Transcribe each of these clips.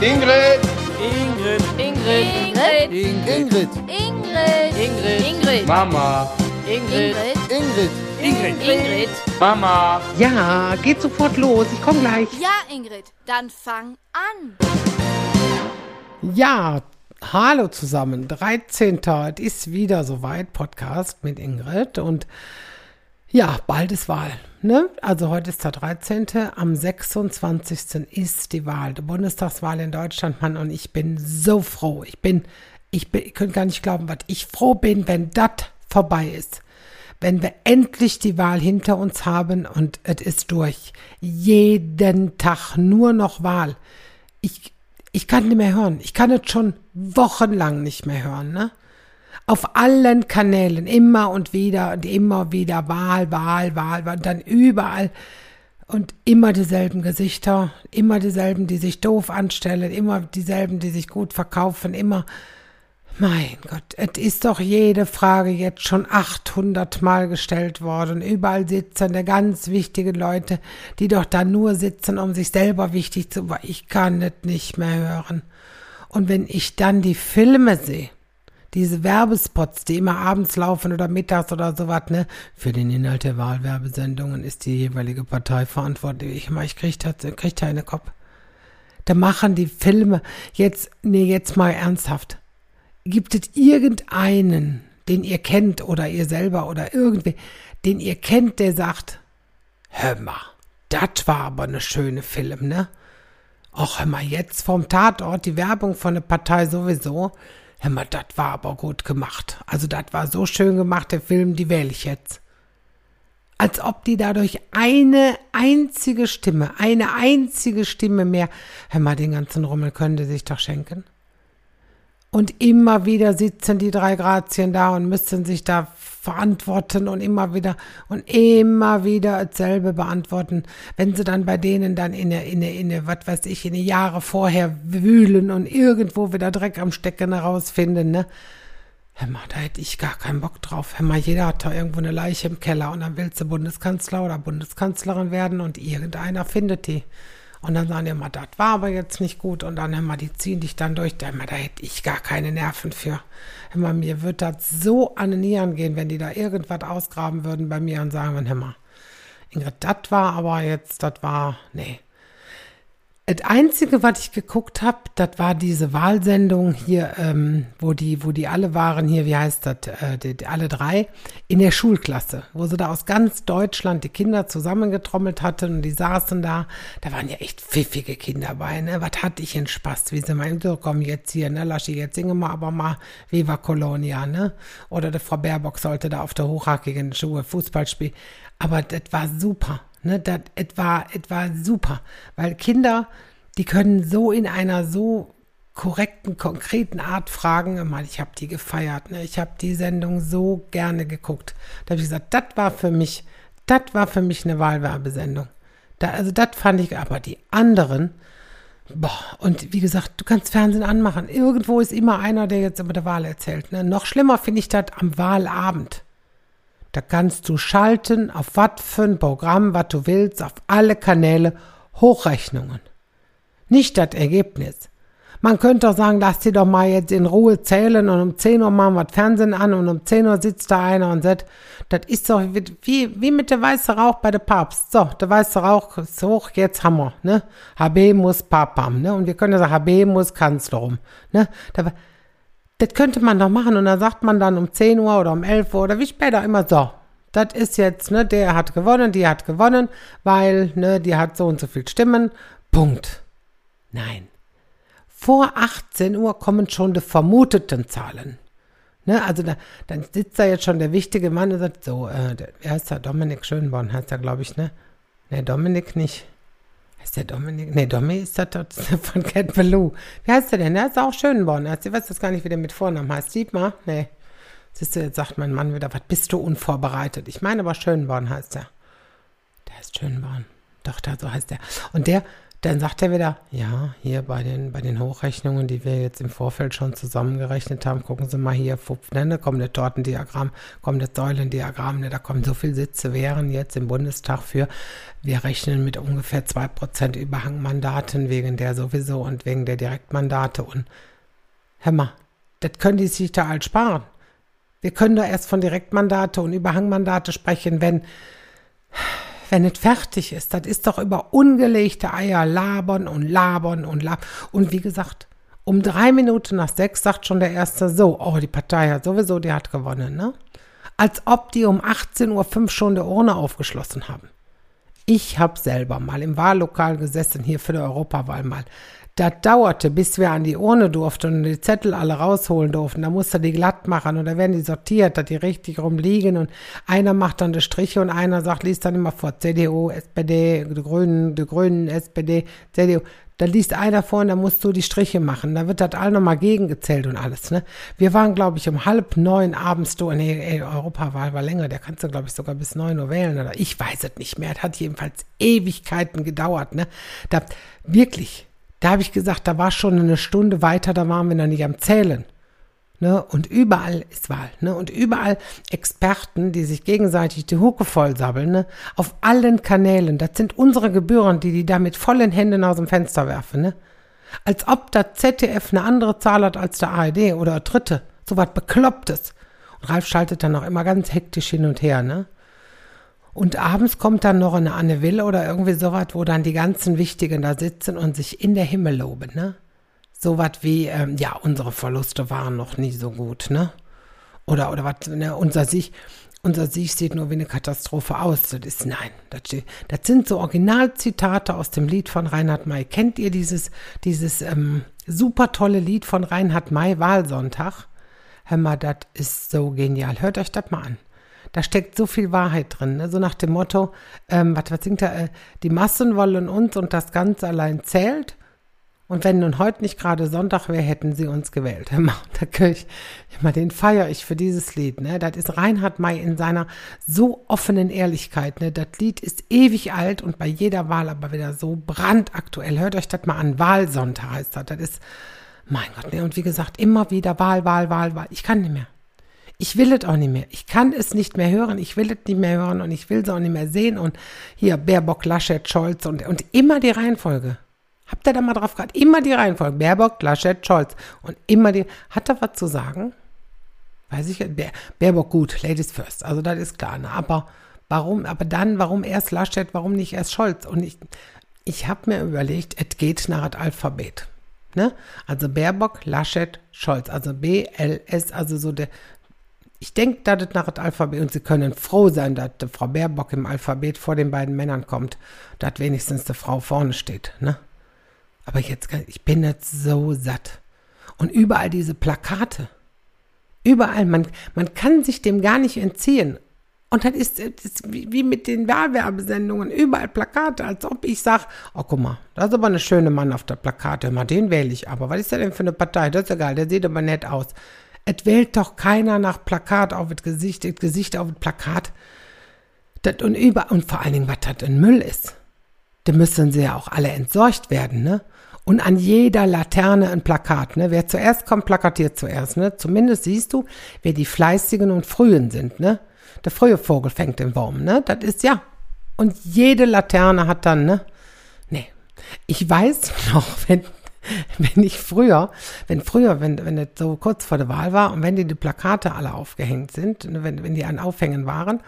Ingrid. Ingrid. Ingrid. Ingrid. Ingrid. Ingrid. Ingrid. Mama. Ingrid. Ingrid. Ingrid. Ingrid. Mama. Ja, geht sofort los. Ich komme gleich. Ja, Ingrid, dann fang an. Ja, hallo zusammen. 13. Es ist wieder soweit. Podcast mit Ingrid. Und ja, bald ist Wahl. Ne? Also heute ist der 13. Am 26. ist die Wahl. Die Bundestagswahl in Deutschland, Mann. Und ich bin so froh. Ich bin, ich bin, ich könnte gar nicht glauben, was ich froh bin, wenn das vorbei ist. Wenn wir endlich die Wahl hinter uns haben und es ist durch. Jeden Tag nur noch Wahl. Ich, ich kann nicht mehr hören. Ich kann es schon wochenlang nicht mehr hören, ne? Auf allen Kanälen, immer und wieder und immer wieder Wahl, Wahl, Wahl, Wahl und dann überall und immer dieselben Gesichter, immer dieselben, die sich doof anstellen, immer dieselben, die sich gut verkaufen, immer. Mein Gott, es ist doch jede Frage jetzt schon 800 Mal gestellt worden. Überall sitzen da ganz wichtige Leute, die doch da nur sitzen, um sich selber wichtig zu. Ich kann es nicht mehr hören. Und wenn ich dann die Filme sehe, diese Werbespots, die immer abends laufen oder mittags oder sowas, ne? Für den Inhalt der Wahlwerbesendungen ist die jeweilige Partei verantwortlich. Ich meine, ich krieg da, krieg da eine Kopf. Da machen die Filme jetzt, nee, jetzt mal ernsthaft. Gibt es irgendeinen, den ihr kennt oder ihr selber oder irgendwie, den ihr kennt, der sagt, hör mal, das war aber eine schöne Film, ne? Och, hör mal, jetzt vom Tatort die Werbung von der Partei sowieso. Hör mal, das war aber gut gemacht. Also, das war so schön gemacht, der Film, die wähle ich jetzt. Als ob die dadurch eine einzige Stimme, eine einzige Stimme mehr, hör mal, den ganzen Rummel können die sich doch schenken. Und immer wieder sitzen die drei Grazien da und müssen sich da verantworten und immer wieder und immer wieder dasselbe beantworten. Wenn sie dann bei denen dann in eine, in eine, in eine, was weiß ich, in eine Jahre vorher wühlen und irgendwo wieder Dreck am Stecken herausfinden, ne? Hör mal, da hätte ich gar keinen Bock drauf. Hör mal, jeder hat da irgendwo eine Leiche im Keller und dann willst du Bundeskanzler oder Bundeskanzlerin werden und irgendeiner findet die. Und dann sagen die immer, das war aber jetzt nicht gut. Und dann immer, die ziehen dich dann durch. Da, immer, da hätte ich gar keine Nerven für. Immer, mir wird das so an den Nieren gehen, wenn die da irgendwas ausgraben würden bei mir und sagen, mal, Ingrid, das war aber jetzt, das war, nee. Das Einzige, was ich geguckt habe, das war diese Wahlsendung hier, ähm, wo die, wo die alle waren hier, wie heißt das, äh, die, alle drei, in der Schulklasse, wo sie da aus ganz Deutschland die Kinder zusammengetrommelt hatten und die saßen da. Da waren ja echt pfiffige Kinder bei, ne? Was hatte ich in Spaß, wie sie meinen, so komm jetzt hier, ne, Laschi, jetzt singen wir aber mal Viva Colonia, ne? Oder die Frau Baerbock sollte da auf der hochhackigen Schuhe Fußball spielen. Aber das war super. Ne, das etwa, etwa super, weil Kinder, die können so in einer so korrekten, konkreten Art fragen. Mal, ich habe die gefeiert, ne? ich habe die Sendung so gerne geguckt. Da habe ich gesagt, das war für mich, das war für mich eine Wahlwerbesendung. Da, also das fand ich, aber die anderen, boah, und wie gesagt, du kannst Fernsehen anmachen. Irgendwo ist immer einer, der jetzt über die Wahl erzählt. Ne? Noch schlimmer finde ich das am Wahlabend. Da kannst du schalten auf was für ein Programm, was du willst, auf alle Kanäle, Hochrechnungen. Nicht das Ergebnis. Man könnte doch sagen, lass die doch mal jetzt in Ruhe zählen und um 10 Uhr machen wir Fernsehen an und um 10 Uhr sitzt da einer und sagt, das ist doch wie, wie mit der weiße Rauch bei der Papst. So, der weiße Rauch ist hoch, jetzt haben wir, ne? HB muss Papam, ne? Und wir können ja sagen, HB muss Kanzler rum, ne? Da, das könnte man doch machen und dann sagt man dann um 10 Uhr oder um 11 Uhr oder wie später immer so. Das ist jetzt, ne, der hat gewonnen, die hat gewonnen, weil, ne, die hat so und so viel Stimmen. Punkt. Nein. Vor 18 Uhr kommen schon die vermuteten Zahlen. Ne, also da, dann sitzt da jetzt schon der wichtige Mann und sagt, so, äh, der, wie heißt der? Dominik Schönborn heißt er, glaube ich, ne? Ne, Dominik nicht. Heißt der Dominik? Ne, Dominik ist der von Cat Ballou. Wie heißt der denn? Der ist auch Schönborn. Ich weiß jetzt gar nicht, wie der mit Vornamen heißt. Dietmar? Nee. Siehst du, jetzt sagt mein Mann wieder, was bist du unvorbereitet? Ich meine aber Schönborn heißt er. Der heißt Schönborn. Doch, da, so heißt er. Und der, dann sagt er wieder, ja, hier bei den, bei den Hochrechnungen, die wir jetzt im Vorfeld schon zusammengerechnet haben, gucken Sie mal hier, Fupf, ne, da kommt das Tortendiagramm, kommt das Säulendiagramm, ne, da kommen so viele Sitze wären jetzt im Bundestag für. Wir rechnen mit ungefähr 2% Überhangmandaten wegen der sowieso und wegen der Direktmandate und hör mal, das können die sich da all sparen. Wir können da erst von Direktmandate und Überhangmandate sprechen, wenn wenn es fertig ist, das ist doch über ungelegte Eier labern und labern und labern. Und wie gesagt, um drei Minuten nach sechs sagt schon der Erste so, oh, die Partei hat sowieso, die hat gewonnen, ne? Als ob die um 18.05 Uhr schon der Urne aufgeschlossen haben. Ich habe selber mal im Wahllokal gesessen, hier für die Europawahl mal. Das dauerte, bis wir an die Urne durften und die Zettel alle rausholen durften. Da musste die glatt machen und da werden die sortiert, dass die richtig rumliegen und einer macht dann die Striche und einer sagt, liest dann immer vor CDU, SPD, die Grünen, die Grünen, SPD, CDU. Da liest einer vor und da musst du die Striche machen. Da wird das all nochmal gegengezählt und alles. Ne? Wir waren, glaube ich, um halb neun abends du, nee, ey, Europawahl war länger, der kannst du, glaube ich, sogar bis neun Uhr wählen. Oder ich weiß es nicht mehr. Es hat jedenfalls Ewigkeiten gedauert. Ne? Da, wirklich, da habe ich gesagt, da war schon eine Stunde weiter, da waren wir noch nicht am Zählen. Ne? Und überall ist Wahl. Ne? Und überall Experten, die sich gegenseitig die Hucke vollsabbeln, ne? auf allen Kanälen. Das sind unsere Gebühren, die die da mit vollen Händen aus dem Fenster werfen. Ne? Als ob das ZDF eine andere Zahl hat als der ARD oder der dritte. So was Beklopptes. Und Ralf schaltet dann auch immer ganz hektisch hin und her. Ne? Und abends kommt dann noch eine Anne Will oder irgendwie sowas, wo dann die ganzen Wichtigen da sitzen und sich in der Himmel loben, ne? Sowas wie, ähm, ja, unsere Verluste waren noch nie so gut, ne? Oder, oder was, ne, unser Sieg, unser Sieg sieht nur wie eine Katastrophe aus. Das ist, nein, das, das sind so Originalzitate aus dem Lied von Reinhard May. Kennt ihr dieses, dieses ähm, super tolle Lied von Reinhard May, Wahlsonntag? Hör mal, das ist so genial. Hört euch das mal an da steckt so viel Wahrheit drin. Ne? So nach dem Motto, ähm, was, was singt er? Äh, die Massen wollen uns und das Ganze allein zählt. Und wenn nun heute nicht gerade Sonntag wäre, hätten sie uns gewählt. Da ich, immer den feiere ich für dieses Lied. Ne? Das ist Reinhard May in seiner so offenen Ehrlichkeit. Ne? Das Lied ist ewig alt und bei jeder Wahl aber wieder so brandaktuell. Hört euch das mal an. Wahlsonntag heißt das. Das ist, mein Gott, ne? Und wie gesagt, immer wieder Wahl, Wahl, Wahl, Wahl. Ich kann nicht mehr. Ich will es auch nicht mehr. Ich kann es nicht mehr hören. Ich will es nicht mehr hören und ich will es auch nicht mehr sehen. Und hier Baerbock, Laschet, Scholz und, und immer die Reihenfolge. Habt ihr da mal drauf gehabt? Immer die Reihenfolge. Baerbock, Laschet, Scholz. Und immer die. Hat er was zu sagen? Weiß ich. Baer, Baerbock, gut. Ladies first. Also, das ist klar. Ne? Aber warum, aber dann, warum erst Laschet, warum nicht erst Scholz? Und ich, ich habe mir überlegt, es geht nach dem Alphabet. Ne? Also Baerbock, Laschet, Scholz. Also B, L, S, also so der, ich denke, das nach dem Alphabet, und Sie können froh sein, dass Frau Baerbock im Alphabet vor den beiden Männern kommt, dass wenigstens die Frau vorne steht, ne? Aber jetzt, ich bin jetzt so satt. Und überall diese Plakate. Überall, man, man kann sich dem gar nicht entziehen. Und das ist, ist wie, wie, mit den Wahlwerbesendungen, überall Plakate, als ob ich sage, oh guck mal, da ist aber eine schöne Mann auf der Plakate, mal den wähle ich aber. Was ist der denn für eine Partei? Das ist egal, der sieht aber nett aus. Es wählt doch keiner nach Plakat auf das Gesicht, das Gesicht auf das Plakat. Das und über, und vor allen Dingen, was das ein Müll ist. Da müssen sie ja auch alle entsorgt werden, ne? Und an jeder Laterne ein Plakat, ne? Wer zuerst kommt, plakatiert zuerst, ne? Zumindest siehst du, wer die Fleißigen und Frühen sind, ne? Der frühe Vogel fängt den Wurm, ne? Das ist ja. Und jede Laterne hat dann, ne? Nee. Ich weiß noch, wenn wenn ich früher, wenn früher, wenn, wenn das so kurz vor der Wahl war und wenn die, die Plakate alle aufgehängt sind, ne, wenn, wenn die an Aufhängen waren,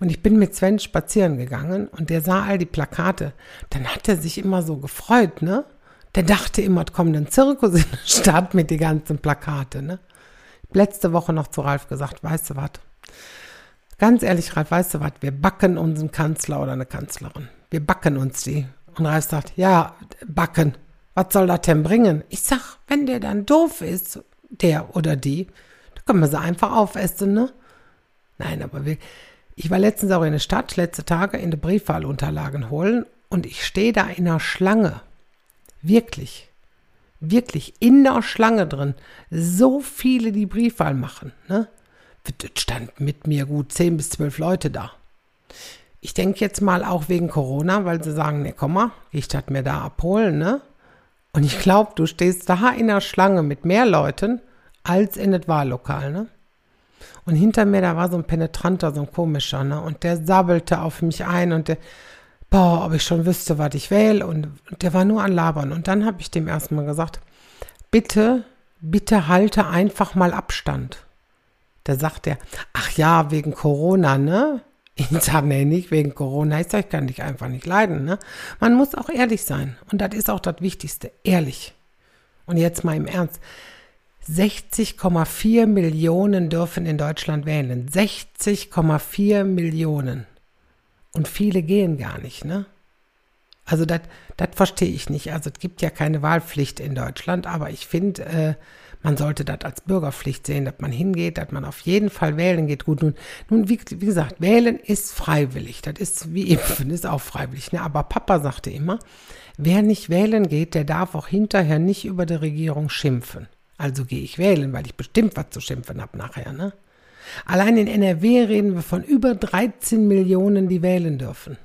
und ich bin mit Sven spazieren gegangen und der sah all die Plakate, dann hat er sich immer so gefreut, ne? Der dachte immer, es kommt ein Zirkus in die Stadt mit den ganzen Plakate, ne? Letzte Woche noch zu Ralf gesagt, weißt du was? Ganz ehrlich, Ralf, weißt du was? Wir backen unseren Kanzler oder eine Kanzlerin. Wir backen uns die. Und Ralf sagt, ja, backen. Was soll das denn bringen? Ich sag, wenn der dann doof ist, der oder die, dann können wir sie einfach aufessen, ne? Nein, aber wir, ich war letztens auch in der Stadt, letzte Tage in der Briefwahlunterlagen holen und ich stehe da in der Schlange. Wirklich. Wirklich in der Schlange drin. So viele, die Briefwahl machen, ne? Es stand mit mir gut zehn bis zwölf Leute da. ich denke jetzt mal auch wegen Corona, weil sie sagen, ne, komm mal, ich statt mir da abholen, ne? Und ich glaube, du stehst da in der Schlange mit mehr Leuten als in das Wahllokal, ne? Und hinter mir, da war so ein Penetranter, so ein komischer, ne? Und der sabbelte auf mich ein und der, boah, ob ich schon wüsste, was ich wähle. Und, der war nur an Labern. Und dann habe ich dem erstmal gesagt, bitte, bitte halte einfach mal Abstand. Da sagt er, ach ja, wegen Corona, ne? Ich sage, nee, nicht wegen Corona. Sage, ich kann dich einfach nicht leiden, ne? Man muss auch ehrlich sein. Und das ist auch das Wichtigste, ehrlich. Und jetzt mal im Ernst. 60,4 Millionen dürfen in Deutschland wählen. 60,4 Millionen. Und viele gehen gar nicht, ne? Also das verstehe ich nicht. Also es gibt ja keine Wahlpflicht in Deutschland, aber ich finde, äh, man sollte das als Bürgerpflicht sehen, dass man hingeht, dass man auf jeden Fall wählen geht. Gut, nun, nun wie, wie gesagt, wählen ist freiwillig. Das ist wie impfen, ist auch freiwillig. Ne? Aber Papa sagte immer, wer nicht wählen geht, der darf auch hinterher nicht über die Regierung schimpfen. Also gehe ich wählen, weil ich bestimmt was zu schimpfen habe nachher. Ne? Allein in NRW reden wir von über 13 Millionen, die wählen dürfen.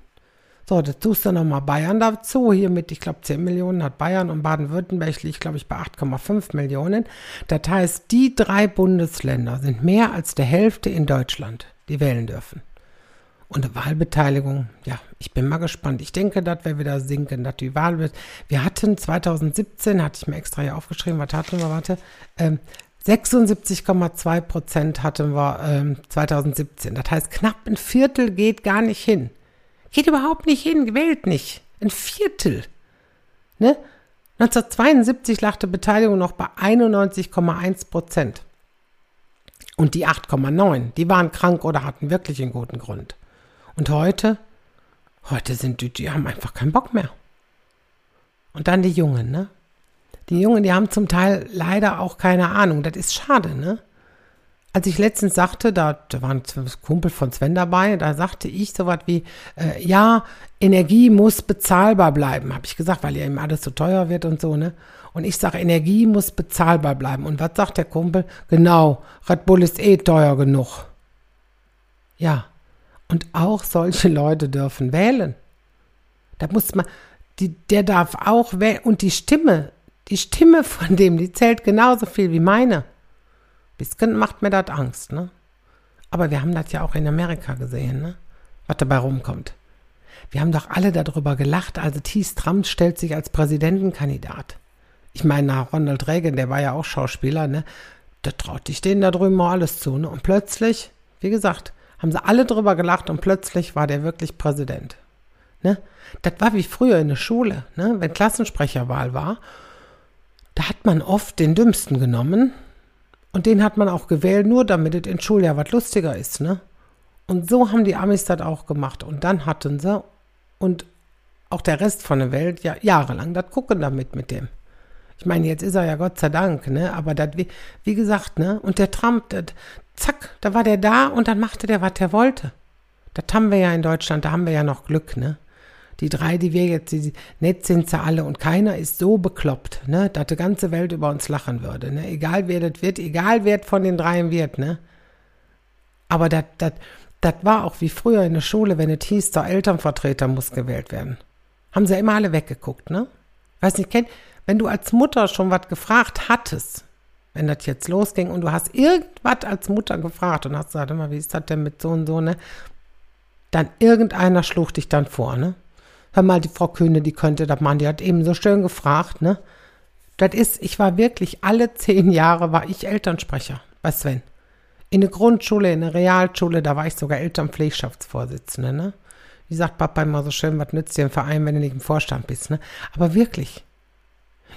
So, das tust du nochmal Bayern dazu. Hier mit, ich glaube, 10 Millionen hat Bayern und Baden-Württemberg liegt, glaube ich, bei 8,5 Millionen. Das heißt, die drei Bundesländer sind mehr als der Hälfte in Deutschland, die wählen dürfen. Und Wahlbeteiligung, ja, ich bin mal gespannt. Ich denke, dass wir wieder sinken, dass die Wahl wird. Wir hatten 2017, hatte ich mir extra hier aufgeschrieben, was hatten wir, warte, ähm, 76,2 Prozent hatten wir ähm, 2017. Das heißt, knapp ein Viertel geht gar nicht hin. Geht überhaupt nicht hin, gewählt nicht. Ein Viertel. Ne? 1972 lag die Beteiligung noch bei 91,1 Prozent. Und die 8,9, die waren krank oder hatten wirklich einen guten Grund. Und heute, heute sind die, die haben einfach keinen Bock mehr. Und dann die Jungen, ne? Die Jungen, die haben zum Teil leider auch keine Ahnung. Das ist schade, ne? Als ich letztens sagte, da, da war ein Kumpel von Sven dabei, da sagte ich so was wie, äh, ja, Energie muss bezahlbar bleiben, habe ich gesagt, weil ja eben alles so teuer wird und so, ne? Und ich sage, Energie muss bezahlbar bleiben. Und was sagt der Kumpel? Genau, Red Bull ist eh teuer genug. Ja, und auch solche Leute dürfen wählen. Da muss man, die, der darf auch wählen. Und die Stimme, die Stimme von dem, die zählt genauso viel wie meine. Bisschen macht mir das Angst, ne? Aber wir haben das ja auch in Amerika gesehen, ne? Was dabei rumkommt. Wir haben doch alle darüber gelacht, also Thies Trump stellt sich als Präsidentenkandidat. Ich meine, nach Ronald Reagan, der war ja auch Schauspieler, ne? Da traut ich denen da drüben mal alles zu, ne? Und plötzlich, wie gesagt, haben sie alle drüber gelacht und plötzlich war der wirklich Präsident. Ne? Das war wie früher in der Schule, ne? wenn Klassensprecherwahl war da hat man oft den Dümmsten genommen und den hat man auch gewählt, nur damit es in Schuljahr was lustiger ist, ne? Und so haben die Amis das auch gemacht. Und dann hatten sie und auch der Rest von der Welt ja jahrelang das gucken damit mit dem. Ich meine, jetzt ist er ja Gott sei Dank, ne? Aber das, wie, wie gesagt, ne? Und der Trump, das, zack, da war der da und dann machte der, was er wollte. Das haben wir ja in Deutschland, da haben wir ja noch Glück, ne? Die drei, die wir jetzt, die nett sind sie alle und keiner ist so bekloppt, ne, dass die ganze Welt über uns lachen würde, ne, egal wer das wird, egal wer von den dreien wird, ne. Aber das, das, das war auch wie früher in der Schule, wenn es hieß, der Elternvertreter muss gewählt werden. Haben sie immer alle weggeguckt, ne? Weiß nicht, kenn, wenn du als Mutter schon was gefragt hattest, wenn das jetzt losging und du hast irgendwas als Mutter gefragt und hast gesagt, immer, wie ist das denn mit so und so, ne? Dann irgendeiner schlug dich dann vor, ne? Hör mal, die Frau Kühne, die könnte das machen, die hat eben so schön gefragt, ne? Das ist, ich war wirklich, alle zehn Jahre war ich Elternsprecher bei Sven. In der Grundschule, in der Realschule, da war ich sogar Elternpflegschaftsvorsitzende, ne? Wie sagt Papa immer so schön, was nützt dir ein Verein, wenn du nicht im Vorstand bist, ne? Aber wirklich.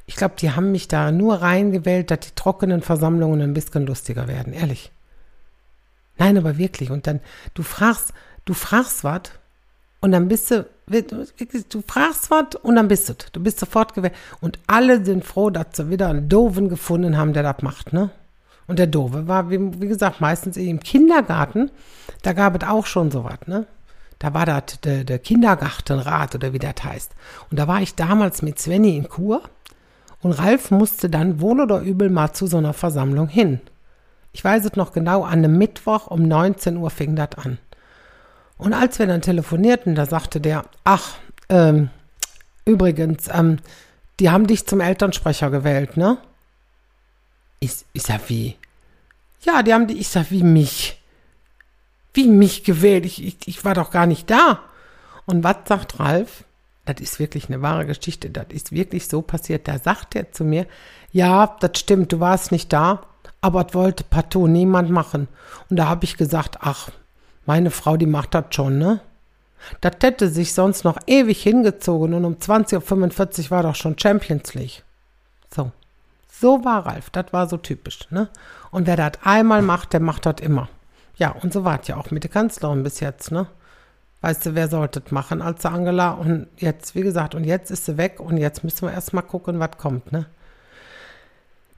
Ich glaube, die haben mich da nur reingewählt, dass die trockenen Versammlungen ein bisschen lustiger werden, ehrlich. Nein, aber wirklich. Und dann, du fragst, du fragst was und dann bist du, du fragst was und dann bist du, du bist sofort gewählt. Und alle sind froh, dass sie wieder einen Doofen gefunden haben, der das macht, ne? Und der Doofe war, wie, wie gesagt, meistens im Kindergarten, da gab es auch schon sowas, ne? Da war das der, der Kindergartenrat oder wie das heißt. Und da war ich damals mit Svenny in Kur und Ralf musste dann wohl oder übel mal zu so einer Versammlung hin. Ich weiß es noch genau, an einem Mittwoch um 19 Uhr fing das an. Und als wir dann telefonierten, da sagte der, ach, ähm, übrigens, ähm, die haben dich zum Elternsprecher gewählt, ne? Ich, ich sag, wie? Ja, die haben die, ich sag, wie mich? Wie mich gewählt? Ich, ich, ich war doch gar nicht da. Und was sagt Ralf? Das ist wirklich eine wahre Geschichte. Das ist wirklich so passiert. Da sagt er zu mir, ja, das stimmt, du warst nicht da, aber das wollte partout niemand machen. Und da habe ich gesagt, ach, meine Frau, die macht das schon, ne? Das hätte sich sonst noch ewig hingezogen und um 20.45 Uhr war doch schon Champions League. So. So war Ralf. Das war so typisch, ne? Und wer das einmal macht, der macht das immer. Ja, und so war es ja auch mit der Kanzlerin bis jetzt, ne? Weißt du, wer sollte das machen als Angela? Und jetzt, wie gesagt, und jetzt ist sie weg und jetzt müssen wir erstmal gucken, was kommt, ne?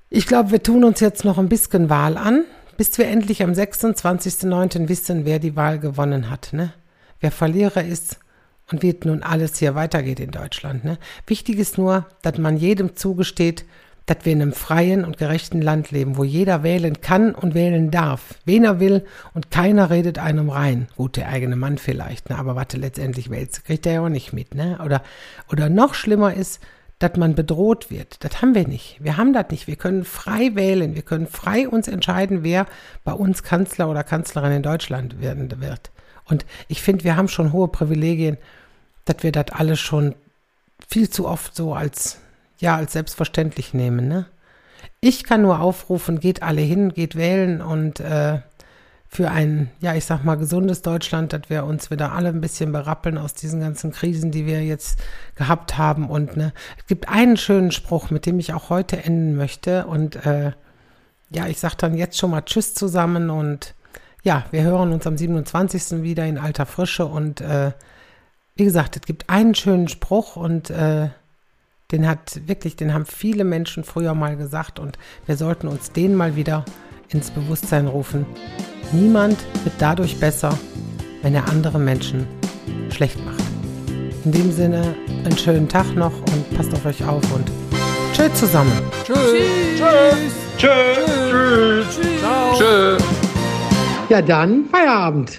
Ich glaube, wir tun uns jetzt noch ein bisschen Wahl an, bis wir endlich am 26.09. wissen, wer die Wahl gewonnen hat, ne? Wer Verlierer ist und wie nun alles hier weitergeht in Deutschland, ne? Wichtig ist nur, dass man jedem zugesteht, dass wir in einem freien und gerechten Land leben, wo jeder wählen kann und wählen darf, wen er will und keiner redet einem rein. Gut, der eigene Mann vielleicht, ne? aber warte, letztendlich wählt, kriegt er ja auch nicht mit. Ne? Oder, oder noch schlimmer ist, dass man bedroht wird. Das haben wir nicht. Wir haben das nicht. Wir können frei wählen. Wir können frei uns entscheiden, wer bei uns Kanzler oder Kanzlerin in Deutschland werden wird. Und ich finde, wir haben schon hohe Privilegien, dass wir das alles schon viel zu oft so als, ja, als selbstverständlich nehmen. Ne? Ich kann nur aufrufen, geht alle hin, geht wählen und äh, für ein, ja, ich sag mal, gesundes Deutschland, dass wir uns wieder alle ein bisschen berappeln aus diesen ganzen Krisen, die wir jetzt gehabt haben. Und ne, es gibt einen schönen Spruch, mit dem ich auch heute enden möchte. Und äh, ja, ich sag dann jetzt schon mal Tschüss zusammen und ja, wir hören uns am 27. wieder in alter Frische. Und äh, wie gesagt, es gibt einen schönen Spruch und äh, den hat wirklich, den haben viele Menschen früher mal gesagt und wir sollten uns den mal wieder ins Bewusstsein rufen. Niemand wird dadurch besser, wenn er andere Menschen schlecht macht. In dem Sinne, einen schönen Tag noch und passt auf euch auf und tschüss zusammen. Tschüss. Tschüss. Tschüss. Tschüss. Tschüss. Tschüss. Ja, dann Feierabend.